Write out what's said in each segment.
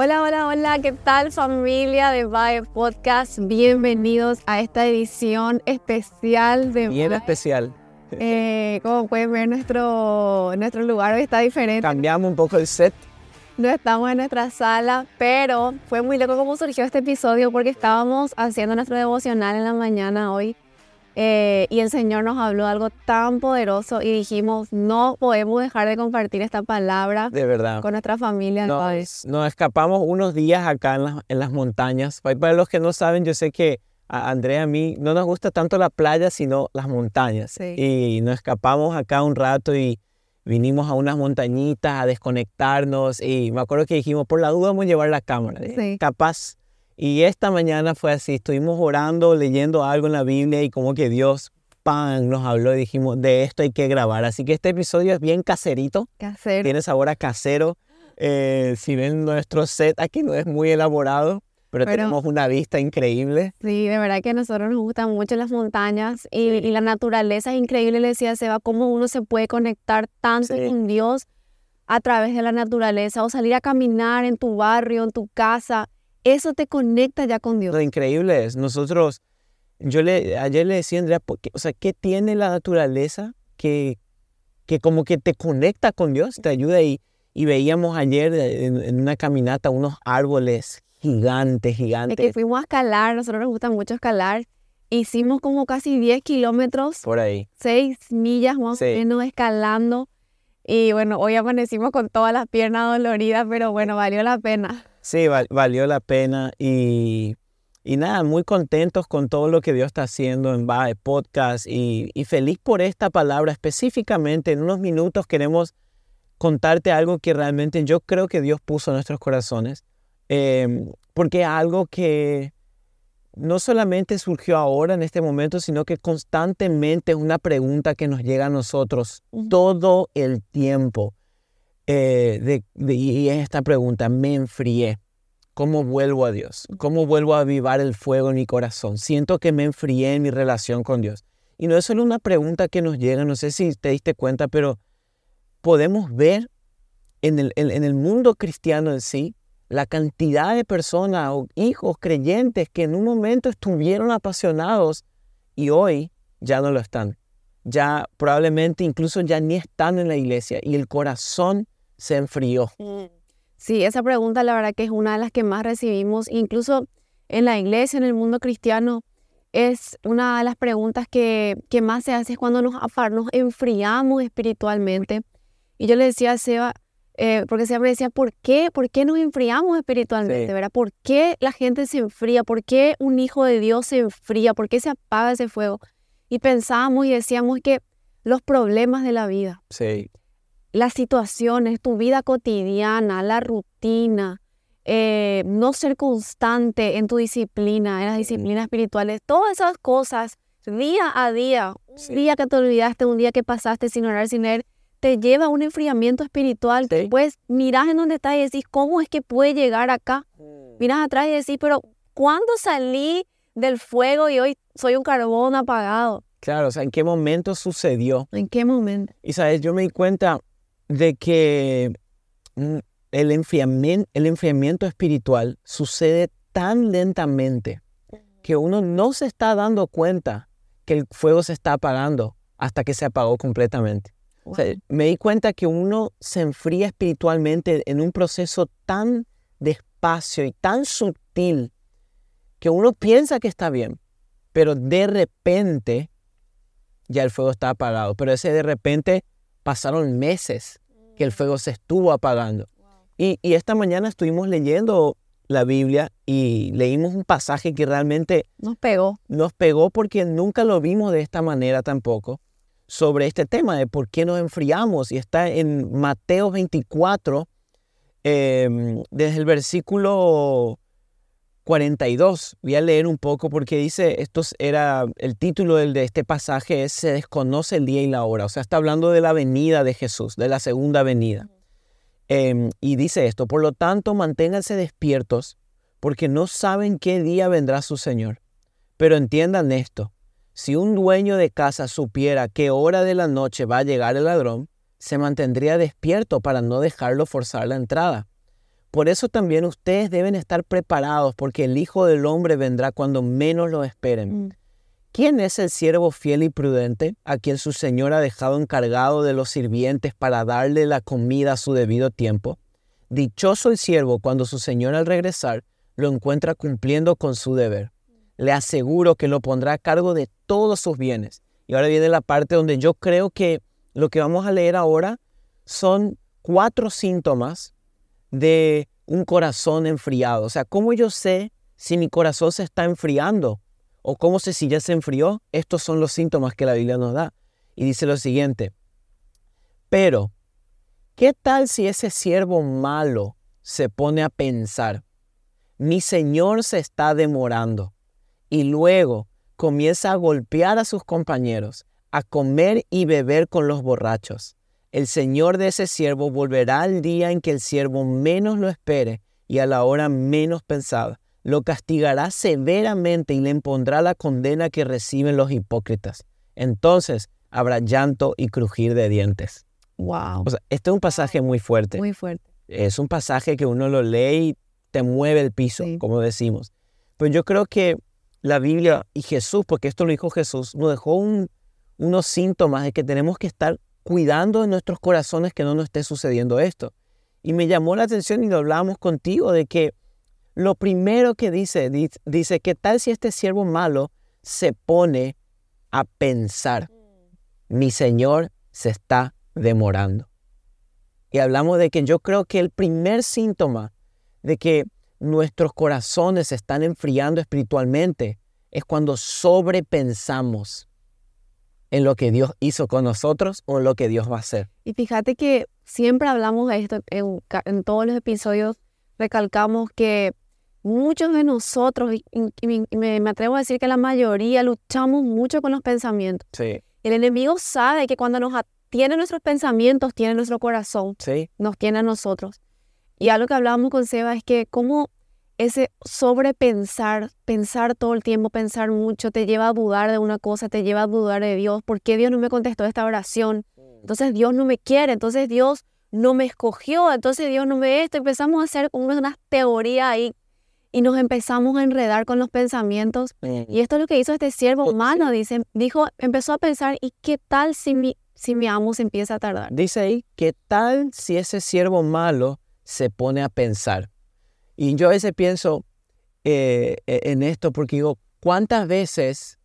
Hola, hola, hola, ¿qué tal familia de Vibe Podcast? Bienvenidos a esta edición especial de Bien Vibe. especial. Eh, como pueden ver, nuestro, nuestro lugar hoy está diferente. Cambiamos un poco el set. No estamos en nuestra sala, pero fue muy loco cómo surgió este episodio porque estábamos haciendo nuestro devocional en la mañana hoy eh, y el Señor nos habló algo tan poderoso y dijimos, no podemos dejar de compartir esta palabra De verdad. con nuestra familia. Nos, escapamos unos días acá en, las- en las montañas. Pa- Para los que no saben, yo sé que a Andrea y a mí no nos gusta tanto la playa, sino las montañas. Sí. Y nos escapamos acá un rato y vinimos a unas montañitas a desconectarnos. Y me acuerdo que dijimos, por la duda vamos a llevar la cámara. ¿eh? Sí. Capaz. Y esta mañana fue así, estuvimos orando, leyendo algo en la Biblia y como que Dios, pan, nos habló y dijimos, de esto hay que grabar. Así que este episodio es bien caserito ¿Qué hacer? tiene sabor a casero. Eh, si ven nuestro set aquí no es muy elaborado, pero, Pero- tenemos una vista increíble. Sí, de verdad que a nosotros nos gustan mucho las montañas y, y la naturaleza es increíble, le decía Seba, cómo uno se puede conectar tanto Sí. con Dios a través de la naturaleza o salir a caminar en tu barrio, en tu casa. Eso te conecta ya con Dios. Lo increíble es, nosotros, yo le, ayer le decía a Andrea, ¿por qué- o sea, ¿qué tiene la naturaleza que, que como que te conecta con Dios, te ayuda? Y, y veíamos ayer en, en una caminata unos árboles gigantes, De que gigantes, fuimos a escalar, nosotros nos gusta mucho escalar. Hicimos como casi 10 kilómetros, por ahí. 6 millas más Sí. o menos escalando. Y bueno, hoy amanecimos con todas las piernas doloridas, pero bueno, valió la pena. Sí, val- valió la pena y, y nada, muy contentos con todo lo que Dios está haciendo en Bae Podcast y, y feliz por esta palabra específicamente. En unos minutos queremos contarte algo que realmente yo creo que Dios puso en nuestros corazones, em, porque algo que no solamente surgió ahora en este momento, sino que constantemente es una pregunta que nos llega a nosotros todo el tiempo. Eh, y es esta pregunta, me enfrié. ¿Cómo vuelvo a Dios? ¿Cómo vuelvo a avivar el fuego en mi corazón? Siento que me enfrié en mi relación con Dios. Y no es solo una pregunta que nos llega, no sé si te diste cuenta, pero podemos ver en el, en el mundo cristiano en sí la cantidad de personas o hijos creyentes que en un momento estuvieron apasionados y hoy ya no lo están. Ya probablemente incluso ya ni están en la iglesia y el corazón se enfrió. Sí, esa pregunta la verdad que es una de las que más recibimos, incluso en la iglesia, en el mundo cristiano, es una de las preguntas que, que más se hace es cuando nos, nos enfriamos espiritualmente. Y yo le decía a Seba, eh, porque siempre decía, ¿por qué? ¿Por qué nos enfriamos espiritualmente? Sí. ¿verdad? ¿Por qué la gente se enfría? ¿Por qué un hijo de Dios se enfría? ¿Por qué se apaga ese fuego? Y pensábamos y decíamos que los problemas de la vida, Sí, las situaciones, tu vida cotidiana, la rutina, eh, no ser constante en tu disciplina, en las disciplinas espirituales, todas esas cosas, día a día, un Sí. día que te olvidaste, un día que pasaste sin orar, sin leer, te lleva a un enfriamiento espiritual Sí. pues mirás en donde estás y decís, ¿cómo es que puede llegar acá? Miras atrás y decís, pero ¿cuándo salí del fuego y hoy soy un carbón apagado? claro, o sea, ¿en qué momento sucedió? ¿En qué momento? Y sabes, yo me di cuenta de que mm, el enfriamiento, el enfriamiento espiritual sucede tan lentamente que uno no se está dando cuenta que el fuego se está apagando hasta que se apagó completamente. O sea, me di cuenta que uno se enfría espiritualmente en un proceso tan despacio y tan sutil que uno piensa que está bien, pero de repente ya el fuego está apagado. Pero ese de repente pasaron meses que el fuego se estuvo apagando. Y, y esta mañana estuvimos leyendo la Biblia y leímos un pasaje que realmente Nos pegó. nos pegó porque nunca lo vimos de esta manera tampoco sobre este tema de por qué nos enfriamos. Y está en Mateo 24, em, desde el versículo 42. Voy a leer un poco porque dice, esto era, el título del- de este pasaje es Se desconoce el día y la hora. O sea, está hablando de la venida de Jesús, de la segunda venida. Em, y dice esto, por lo tanto, manténganse despiertos porque no saben qué día vendrá su Señor. Pero entiendan esto, si un dueño de casa supiera qué hora de la noche va a llegar el ladrón, se mantendría despierto para no dejarlo forzar la entrada. Por eso también ustedes deben estar preparados, porque el Hijo del Hombre vendrá cuando menos lo esperen. Mm. ¿Quién es el siervo fiel y prudente a quien su señor ha dejado encargado de los sirvientes para darle la comida a su debido tiempo? Dichoso el siervo cuando su señor al regresar lo encuentra cumpliendo con su deber. Le aseguro que lo pondrá a cargo de todos sus bienes. Y ahora viene la parte donde yo creo que lo que vamos a leer ahora son cuatro síntomas de un corazón enfriado. O sea, ¿cómo yo sé si mi corazón se está enfriando? ¿O cómo sé si ya se enfrió? Estos son los síntomas que la Biblia nos da. Y dice lo siguiente, pero, ¿qué tal si ese siervo malo se pone a pensar, mi Señor se está demorando? Y luego comienza a golpear a sus compañeros, a comer y beber con los borrachos. El Señor de ese siervo volverá al día en que el siervo menos lo espere y a la hora menos pensada. Lo castigará severamente y le impondrá la condena que reciben los hipócritas. Entonces habrá llanto y crujir de dientes. Wow. O sea, este es un pasaje muy fuerte. Muy fuerte. Es un pasaje que uno lo lee y te mueve el piso, Sí. como decimos. Pero yo creo que la Biblia y Jesús, porque esto lo dijo Jesús, nos dejó un- unos síntomas de que tenemos que estar cuidando de nuestros corazones que no nos esté sucediendo esto. Y me llamó la atención y lo hablábamos contigo de que lo primero que dice, di- dice, ¿qué tal si este siervo malo se pone a pensar? Mi Señor se está demorando. Y hablamos de que yo creo que el primer síntoma de que nuestros corazones se están enfriando espiritualmente es cuando sobrepensamos en lo que Dios hizo con nosotros o en lo que Dios va a hacer. Y fíjate que siempre hablamos de esto en, todos los episodios, recalcamos que muchos de nosotros, y, y me- y me, me atrevo a decir que la mayoría, luchamos mucho con los pensamientos. Sí, El enemigo sabe que cuando nos tiene nuestros pensamientos, tiene nuestro corazón, sí, nos tiene a nosotros. Y algo que hablábamos con Seba es que como ese sobrepensar, pensar todo el tiempo, pensar mucho, te lleva a dudar de una cosa, te lleva a dudar de Dios. ¿Por qué Dios no me contestó esta oración? Entonces Dios no me quiere, entonces Dios no me escogió, entonces Dios no me esto. Empezamos a hacer unas teorías ahí y nos empezamos a enredar con los pensamientos. Y esto es lo que hizo este siervo Pues, humano, dice, dijo, empezó a pensar, ¿y qué tal si mi, si mi amo se empieza a tardar? Dice ahí, ¿qué tal si ese siervo malo se pone a pensar? Y yo a veces pienso eh, e- en esto porque digo, ¿cuántas veces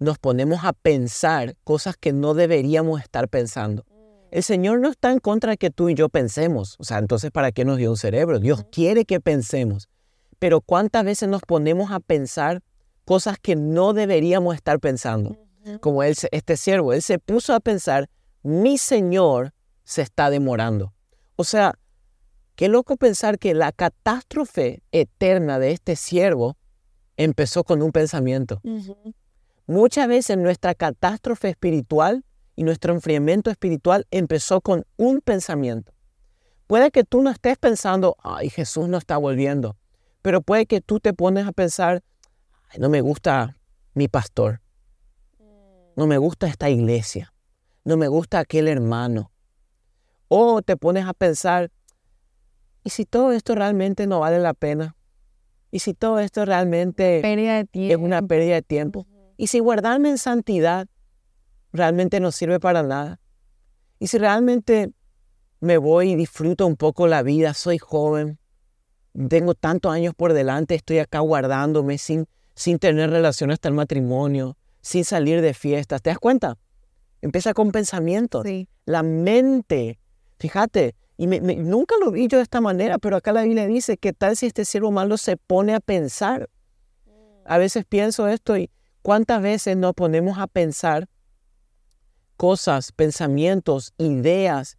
nos ponemos a pensar cosas que no deberíamos estar pensando? El Señor no está en contra de que tú y yo pensemos. O sea, entonces, ¿para qué nos dio un cerebro? Dios quiere que pensemos. Pero ¿cuántas veces nos ponemos a pensar cosas que no deberíamos estar pensando? Como él, este siervo, él se puso a pensar, mi Señor se está demorando. O sea, qué loco pensar que la catástrofe eterna de este siervo empezó con un pensamiento. Muchas veces nuestra catástrofe espiritual y nuestro enfriamiento espiritual empezó con un pensamiento. Puede que tú no estés pensando, ay, Jesús no está volviendo, pero puede que tú te pones a pensar, ay, no me gusta mi pastor, no me gusta esta iglesia, no me gusta aquel hermano. O te pones a pensar, ¿y si todo esto realmente no vale la pena? ¿Y si todo esto realmente es una pérdida de tiempo? ¿Y si guardarme en santidad realmente no sirve para nada? ¿Y si realmente me voy y disfruto un poco la vida, soy joven, tengo tantos años por delante, estoy acá guardándome sin, sin tener relación hasta el matrimonio, sin salir de fiestas? ¿Te das cuenta? Empieza con pensamientos. Sí. La mente, fíjate, y me- me- nunca lo vi yo de esta manera, pero acá la Biblia dice que tal si este siervo malo se pone a pensar. A veces pienso esto y cuántas veces nos ponemos a pensar cosas, pensamientos, ideas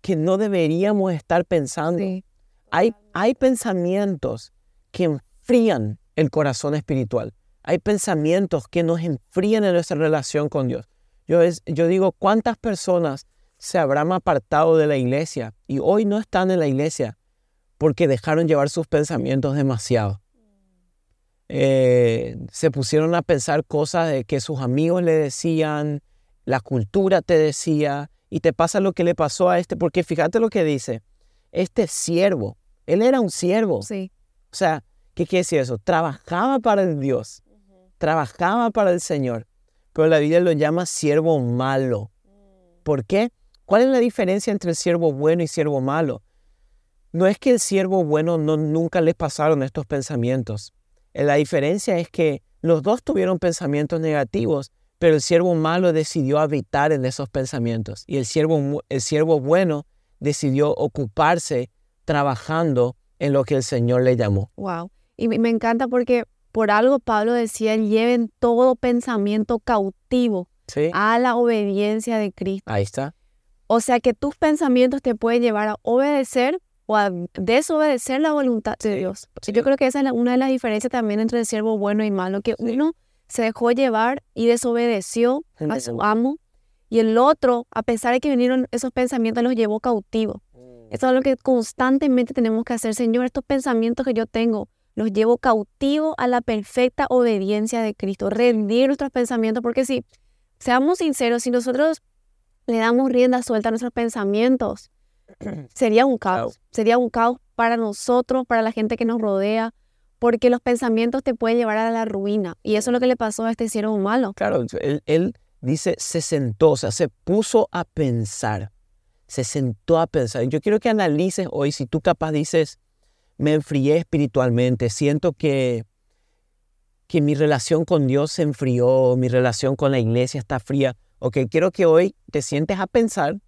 que no deberíamos estar pensando. Sí. Hay, hay pensamientos que enfrían el corazón espiritual. Hay pensamientos que nos enfrían en nuestra relación con Dios. Yo, es- yo digo, ¿cuántas personas se habrán apartado de la iglesia y hoy no están en la iglesia porque dejaron llevar sus pensamientos demasiado? Eh, se pusieron a pensar cosas de que sus amigos le decían, la cultura te decía, y te pasa lo que le pasó a este, porque fíjate lo que dice, este siervo Él era un siervo. Sí. O sea, ¿qué quiere decir eso? Trabajaba para el Dios, trabajaba para el Señor, pero la Biblia lo llama siervo malo. ¿Por qué? ¿Cuál es la diferencia entre el siervo bueno y siervo malo? No es que el siervo bueno no, nunca le pasaron estos pensamientos. Eh, La diferencia es que los dos tuvieron pensamientos negativos, pero el siervo malo decidió habitar en esos pensamientos y el siervo, el siervo bueno decidió ocuparse trabajando en lo que el Señor le llamó. Wow. Y me me encanta porque por algo Pablo decía, lleven todo pensamiento cautivo ¿Sí? a la obediencia de Cristo. Ahí está. O sea que tus pensamientos te pueden llevar a obedecer o a desobedecer la voluntad de Dios. sí. Yo creo que esa es una de las diferencias también entre el siervo bueno y malo, que uno se dejó llevar y desobedeció a su amo y el otro, a pesar de que vinieron esos pensamientos, los llevó cautivos. Eso es lo que constantemente tenemos que hacer, Señor, estos pensamientos que yo tengo, los llevo cautivo a la perfecta obediencia de Cristo, rendir nuestros pensamientos, porque si, seamos sinceros, si nosotros le damos rienda suelta a nuestros pensamientos, sería un caos, sería un caos para nosotros, para la gente que nos rodea, porque los pensamientos te pueden llevar a la ruina, y eso es lo que le pasó a este siervo malo. Claro, él, él dice, se sentó, o sea, se puso a pensar, se sentó a pensar. Yo quiero que analices hoy si tú capaz dices, me enfrié espiritualmente, siento que, que mi relación con Dios se enfrió, mi relación con la iglesia está fría. Ok, quiero que hoy te sientes a pensar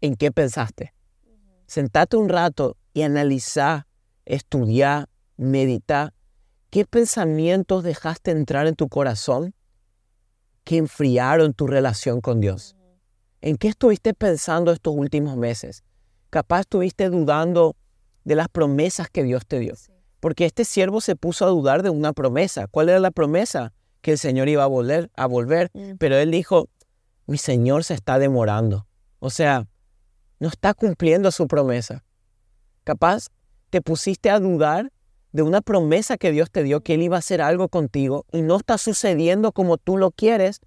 en qué pensaste. Sentate un rato y analiza, estudia, medita. ¿Qué pensamientos dejaste entrar en tu corazón que enfriaron tu relación con Dios? ¿En qué estuviste pensando estos últimos meses? Capaz estuviste dudando de las promesas que Dios te dio. Porque este siervo se puso a dudar de una promesa. ¿Cuál era la promesa? Que el Señor iba a volver, a volver. Mm. Pero él dijo, mi Señor se está demorando. O sea, no está cumpliendo su promesa. Capaz te pusiste a dudar de una promesa que Dios te dio, que Él iba a hacer algo contigo y no está sucediendo como tú lo quieres.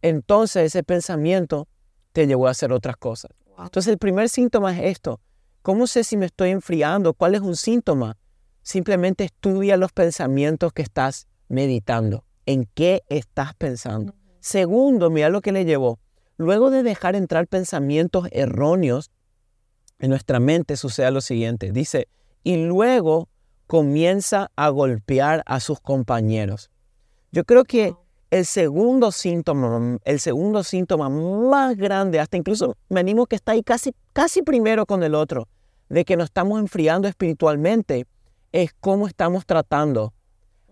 Entonces ese pensamiento te llevó a hacer otras cosas. Entonces el primer síntoma es esto. ¿Cómo sé si me estoy enfriando? ¿Cuál es un síntoma? Simplemente estudia los pensamientos que estás meditando. ¿En qué estás pensando? Segundo, mira lo que le llevó. Luego de dejar entrar pensamientos erróneos en nuestra mente, sucede lo siguiente. Dice, y luego comienza a golpear a sus compañeros. Yo creo que el segundo síntoma, el segundo síntoma más grande, hasta incluso me animo que está ahí casi, casi primero con el otro, de que nos estamos enfriando espiritualmente, es cómo estamos tratando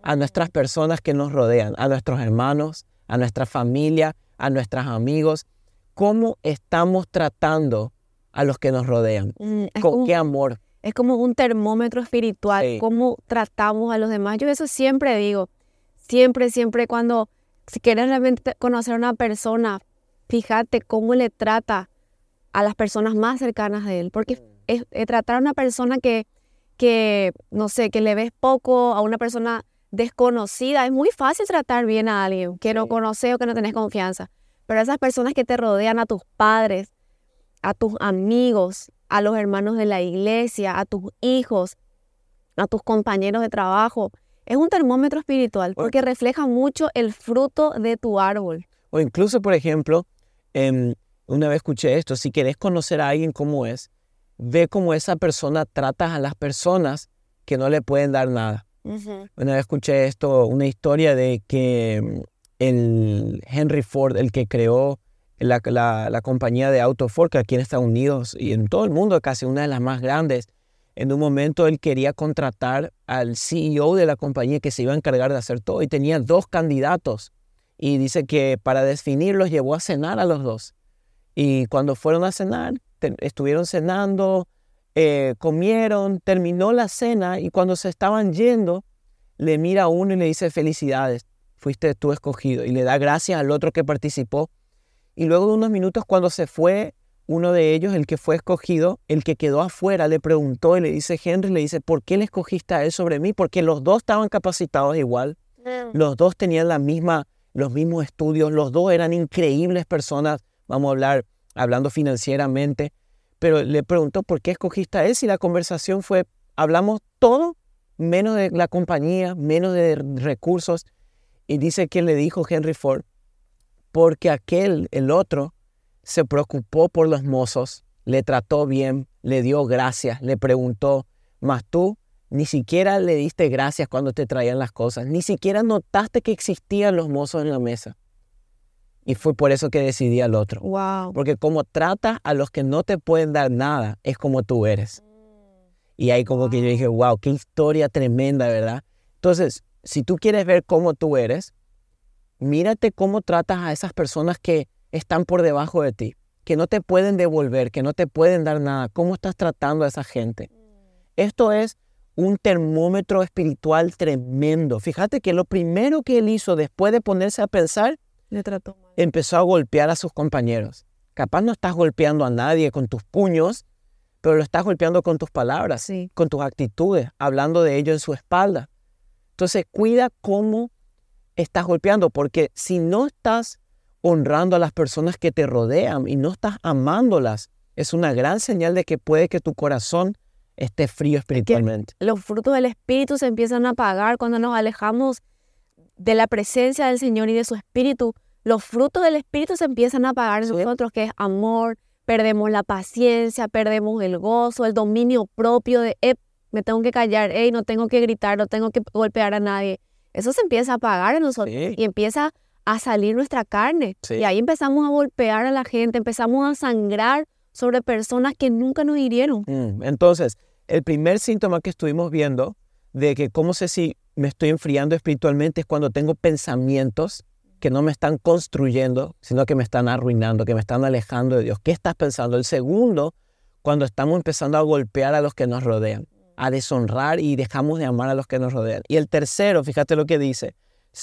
a nuestras personas que nos rodean, a nuestros hermanos, a nuestra familia, a nuestros amigos, cómo estamos tratando a los que nos rodean. Mm, Con como- qué amor. Es como un termómetro espiritual, Sí. cómo tratamos a los demás. Yo eso siempre digo, siempre, siempre cuando, si quieres realmente conocer a una persona, fíjate cómo le trata a las personas más cercanas de él, porque es, es tratar a una persona que, que, no sé, que le ves poco, a una persona desconocida, es muy fácil tratar bien a alguien que no conoces o que no tenés confianza, pero esas personas que te rodean, a tus padres, a tus amigos, a los hermanos de la iglesia, a tus hijos, a tus compañeros de trabajo. Es un termómetro espiritual porque refleja mucho el fruto de tu árbol. O incluso, por ejemplo, em, una vez escuché esto, si querés conocer a alguien como es, ve cómo esa persona trata a las personas que no le pueden dar nada. Una vez escuché esto, una historia de que mm, el Henry Ford, el que creó la, la- compañía de auto Ford, que aquí en Estados Unidos y en todo el mundo, casi una de las más grandes, en un momento él quería contratar al CEO de la compañía que se iba a encargar de hacer todo y tenía dos candidatos. Y dice que para definirlos llevó a cenar a los dos. Y cuando fueron a cenar, estuvieron cenando, eh, comieron, terminó la cena y cuando se estaban yendo, le mira a uno y le dice felicidades, fuiste tú escogido. Y le da gracias al otro que participó. Y luego de unos minutos, cuando se fue uno de ellos, el que fue escogido, el que quedó afuera, le preguntó y le dice, Henry, le dice, ¿por qué le escogiste a él sobre mí? Porque los dos estaban capacitados igual. Los dos tenían la misma, los mismos estudios, los dos eran increíbles personas, vamos a hablar, hablando financieramente, pero le preguntó por qué escogiste a él si la conversación fue, hablamos todo, menos de la compañía, menos de recursos. Y dice que le dijo Henry Ford, porque aquel, el otro, se preocupó por los mozos, le trató bien, le dio gracias, le preguntó, mas tú ni siquiera le diste gracias cuando te traían las cosas, ni siquiera notaste que existían los mozos en la mesa. Y fue por eso que decidí al otro. Wow. Porque como tratas a los que no te pueden dar nada, es como tú eres. Y ahí como que yo dije, wow, qué historia tremenda, ¿verdad? Entonces, si tú quieres ver cómo tú eres, mírate cómo tratas a esas personas que están por debajo de ti, que no te pueden devolver, que no te pueden dar nada. ¿Cómo estás tratando a esa gente? Esto es un termómetro espiritual tremendo. Fíjate que lo primero que él hizo después de ponerse a pensar, Le trató mal. empezó a golpear a sus compañeros. Capaz no estás golpeando a nadie con tus puños, pero lo estás golpeando con tus palabras, Sí. con tus actitudes, hablando de ello en su espalda. Entonces, cuida cómo estás golpeando, porque si no estás honrando a las personas que te rodean y no estás amándolas, es una gran señal de que puede que tu corazón esté frío espiritualmente. Los frutos del Espíritu se empiezan a apagar cuando nos alejamos de la presencia del Señor y de su Espíritu. Los frutos del Espíritu se empiezan a apagar en nosotros, que es amor, perdemos la paciencia, perdemos el gozo, el dominio propio de, "Ep, me tengo que callar, hey, no tengo que gritar, no tengo que golpear a nadie. Eso se empieza a apagar en nosotros Sí. y empieza a salir nuestra carne. Sí. Y ahí empezamos a golpear a la gente, empezamos a sangrar sobre personas que nunca nos hirieron. Mm, Entonces, el primer síntoma que estuvimos viendo de que cómo sé si me estoy enfriando espiritualmente es cuando tengo pensamientos que no me están construyendo, sino que me están arruinando, que me están alejando de Dios. ¿Qué estás pensando? El segundo, cuando estamos empezando a golpear a los que nos rodean, a deshonrar y dejamos de amar a los que nos rodean. Y el tercero, fíjate lo que dice,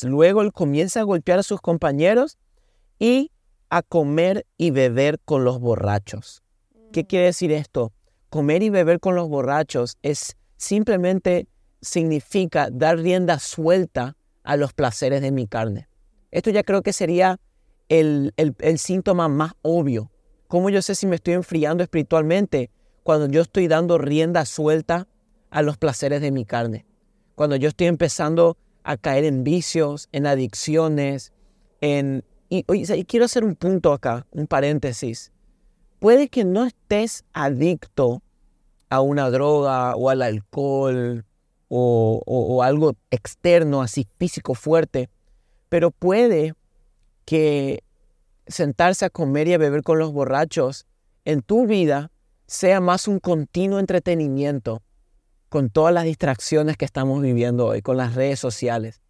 luego él comienza a golpear a sus compañeros y a comer y beber con los borrachos. ¿Qué quiere decir esto? Comer y beber con los borrachos es simplemente significa dar rienda suelta a los placeres de mi carne. Esto ya creo que sería el, el- síntoma más obvio. ¿Cómo yo sé si me estoy enfriando espiritualmente? Cuando yo estoy dando rienda suelta a los placeres de mi carne. Cuando yo estoy empezando a caer en vicios, en adicciones, en... Y quiero hacer un punto acá, un paréntesis puede que no estés adicto a una droga o al alcohol o, algo externo, así físico fuerte, pero puede que sentarse a comer y a beber con los borrachos en tu vida sea más un continuo entretenimiento con todas las distracciones que estamos viviendo hoy, con las redes sociales.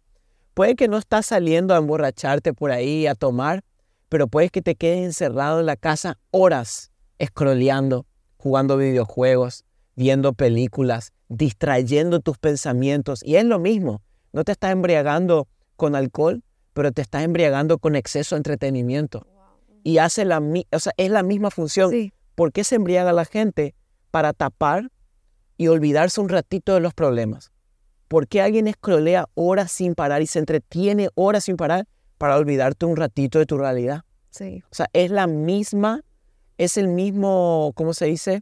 Puede que no estás saliendo a emborracharte por ahí, a tomar, pero puede que te quedes encerrado en la casa horas, scrolleando, jugando videojuegos, viendo películas, distrayendo tus pensamientos. Y es lo mismo, no te estás embriagando con alcohol, pero te estás embriagando con exceso de entretenimiento. Y hace la, o sea, es la misma función. Sí. ¿Por qué se embriaga la gente? Para tapar y olvidarse un ratito de los problemas. ¿Por qué alguien escrolea horas sin parar y se entretiene horas sin parar para olvidarte un ratito de tu realidad? Sí. O sea, es la misma, es el mismo, ¿cómo se dice?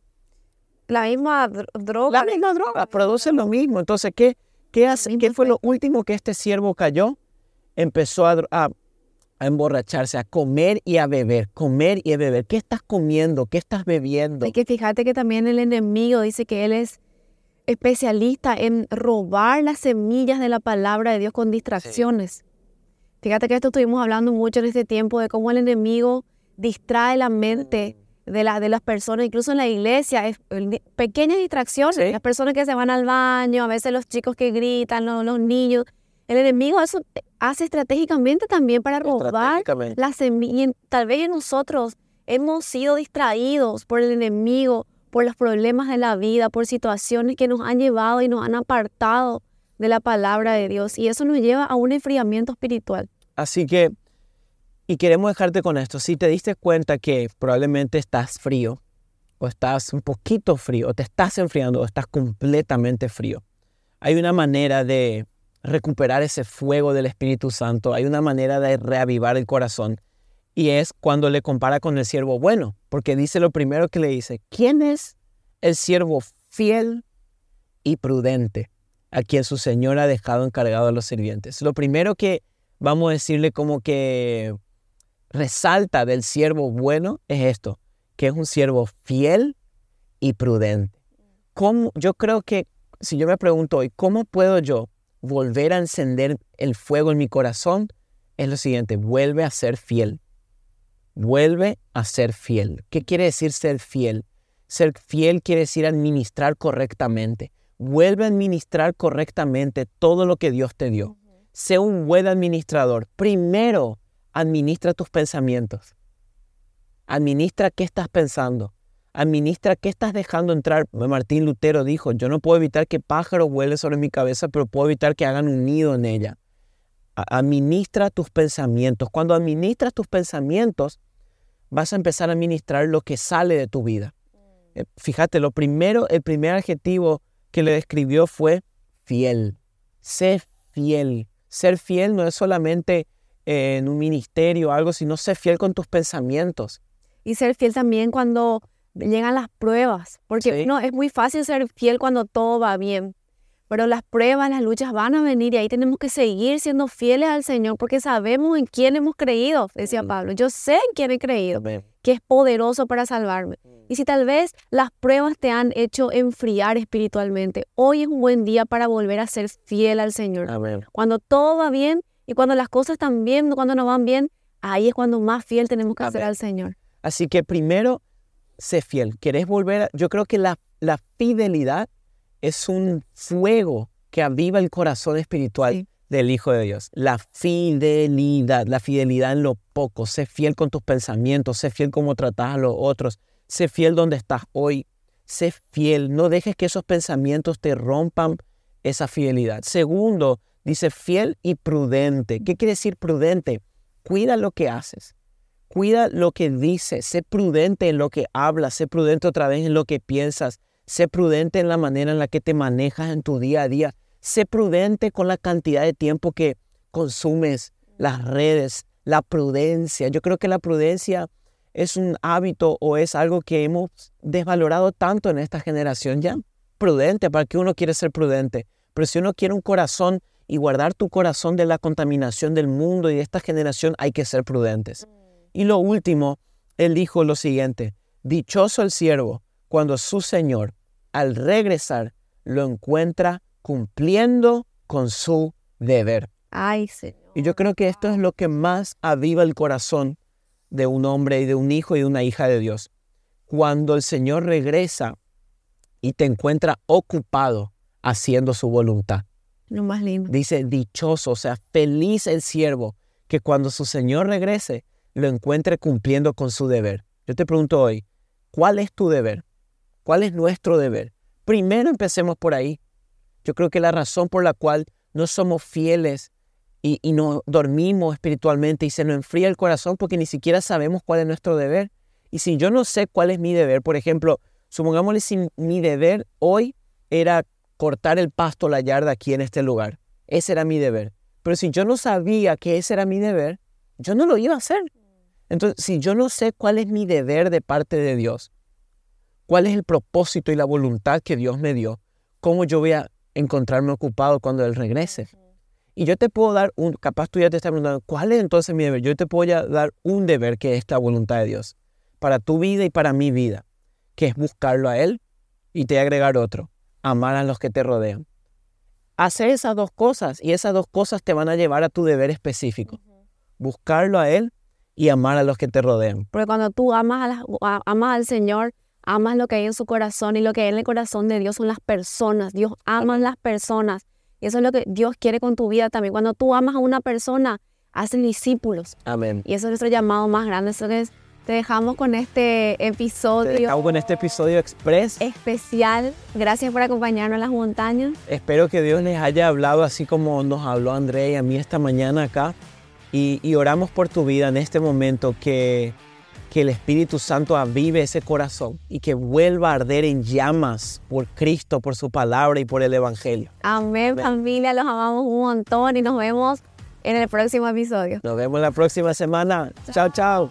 La misma dro- droga. La misma droga, produce lo mismo. Entonces, ¿qué, qué, hace, ¿qué fue lo último que este siervo cayó? Empezó a, dro- a, a emborracharse, a comer y a beber, comer y a beber. ¿Qué estás comiendo? ¿Qué estás bebiendo? Hay que fíjate que también el enemigo dice que él es especialista en robar las semillas de la palabra de Dios con distracciones. Fíjate que esto estuvimos hablando mucho en este tiempo de cómo el enemigo distrae la mente de, la, de las personas, incluso en la iglesia, es, pequeñas distracciones, Sí. las personas que se van al baño, a veces los chicos que gritan, lo- los, niños. El enemigo eso hace estratégicamente también para robar Estratégicamente. la semilla. Tal vez nosotros hemos sido distraídos por el enemigo, por los problemas de la vida, por situaciones que nos han llevado y nos han apartado de la palabra de Dios. Y eso nos lleva a un enfriamiento espiritual. Así que, y queremos dejarte con esto. Si te diste cuenta que probablemente estás frío, o estás un poquito frío, o te estás enfriando, o estás completamente frío, hay una manera de recuperar ese fuego del Espíritu Santo, hay una manera de reavivar el corazón. Y es cuando le compara con el siervo bueno, porque dice lo primero que le dice, ¿quién es el siervo fiel y prudente a quien su señor ha dejado encargado a los sirvientes? Lo primero que vamos a decirle como que resalta del siervo bueno es esto, que es un siervo fiel y prudente. ¿Cómo, yo creo que si yo me pregunto hoy, ¿cómo puedo yo volver a encender el fuego en mi corazón? Es lo siguiente, vuelve a ser fiel. Vuelve a ser fiel. ¿Qué quiere decir ser fiel? Ser fiel quiere decir administrar correctamente. Vuelve a administrar correctamente todo lo que Dios te dio. Sé un buen administrador. Primero, administra tus pensamientos. Administra qué estás pensando. Administra qué estás dejando entrar. Martín Lutero dijo, yo no puedo evitar que pájaros vuelen sobre mi cabeza, pero puedo evitar que hagan un nido en ella. Administra tus pensamientos. Cuando administras tus pensamientos, vas a empezar a administrar lo que sale de tu vida. Eh, fíjate, lo primero, el primer adjetivo que le describió fue fiel. Sé fiel. Ser fiel no es solamente en un ministerio o algo, sino ser fiel con tus pensamientos. Y ser fiel también cuando llegan las pruebas, porque no es muy fácil ser fiel cuando todo va bien, pero las pruebas, las luchas van a venir y ahí tenemos que seguir siendo fieles al Señor porque sabemos en quién hemos creído, decía Pablo. Yo sé en quién he creído, que es poderoso para salvarme. Mm. Y si tal vez las pruebas te han hecho enfriar espiritualmente, hoy es un buen día para volver a ser fiel al Señor. Cuando todo va bien y cuando las cosas están bien, cuando no van bien, ahí es cuando más fiel tenemos que ser al Señor. Así que primero, sé fiel. ¿Querés volver? Yo creo que la, la fidelidad es un fuego que aviva el corazón espiritual del Hijo de Dios. La fidelidad, la fidelidad en lo poco. Sé fiel con tus pensamientos, sé fiel como tratas a los otros, sé fiel donde estás hoy. Sé fiel, no dejes que esos pensamientos te rompan esa fidelidad. Segundo, dice fiel y prudente. ¿Qué quiere decir prudente? Cuida lo que haces. Cuida lo que dices, sé prudente en lo que hablas, sé prudente otra vez en lo que piensas, Sé prudente en la manera en la que te manejas en tu día a día. Sé prudente con la cantidad de tiempo que consumes las redes, la prudencia. Yo creo que la prudencia es un hábito o es algo que hemos desvalorado tanto en esta generación ya. Prudente, ¿para qué uno quiere ser prudente? Pero si uno quiere un corazón y guardar tu corazón de la contaminación del mundo y de esta generación, hay que ser prudentes. Y lo último, él dijo lo siguiente, dichoso el siervo cuando su Señor al regresar lo encuentra cumpliendo con su deber. Ay, Señor. Y yo creo que esto es lo que más aviva el corazón de un hombre y de un hijo y de una hija de Dios. Cuando el Señor regresa y te encuentra ocupado haciendo su voluntad. Dice dichoso, o sea, feliz el siervo que cuando su Señor regrese lo encuentre cumpliendo con su deber. Yo te pregunto hoy, ¿cuál es tu deber? ¿Cuál es nuestro deber? Primero empecemos por ahí. Yo creo que la razón por la cual no somos fieles y, no dormimos espiritualmente y se nos enfría el corazón porque ni siquiera sabemos cuál es nuestro deber. Y si yo no sé cuál es mi deber, por ejemplo, supongámosle si mi deber hoy era cortar el pasto, la yarda aquí en este lugar. Ese era mi deber. Pero si yo no sabía que ese era mi deber, yo no lo iba a hacer. Entonces, si yo no sé cuál es mi deber de parte de Dios, cuál es el propósito y la voluntad que Dios me dio, cómo yo voy a encontrarme ocupado cuando Él regrese. Y yo te puedo dar un, capaz tú ya te estás preguntando, ¿cuál es entonces mi deber? Yo te puedo dar un deber que es la voluntad de Dios, para tu vida y para mi vida, que es buscarlo a Él y te agregar otro, amar a los que te rodean. Hacer esas dos cosas y esas dos cosas te van a llevar a tu deber específico. Buscarlo a Él y amar a los que te rodean. Porque cuando tú amas, a amas al Señor, amas lo que hay en su corazón y lo que hay en el corazón de Dios son las personas. Dios ama a las personas. Y eso es lo que Dios quiere con tu vida también. Cuando tú amas a una persona, haces discípulos. Amén. Y eso es nuestro llamado más grande. Eso es, te dejamos con este episodio. Te dejamos con este episodio express. Especial. Gracias por acompañarnos a las montañas. Espero que Dios les haya hablado así como nos habló André y a mí esta mañana acá. Y, y oramos por tu vida en este momento que que el Espíritu Santo avive ese corazón y que vuelva a arder en llamas por Cristo, por su palabra y por el Evangelio. Amén, familia, los amamos un montón y nos vemos en el próximo episodio. Nos vemos la próxima semana. Chao, chao.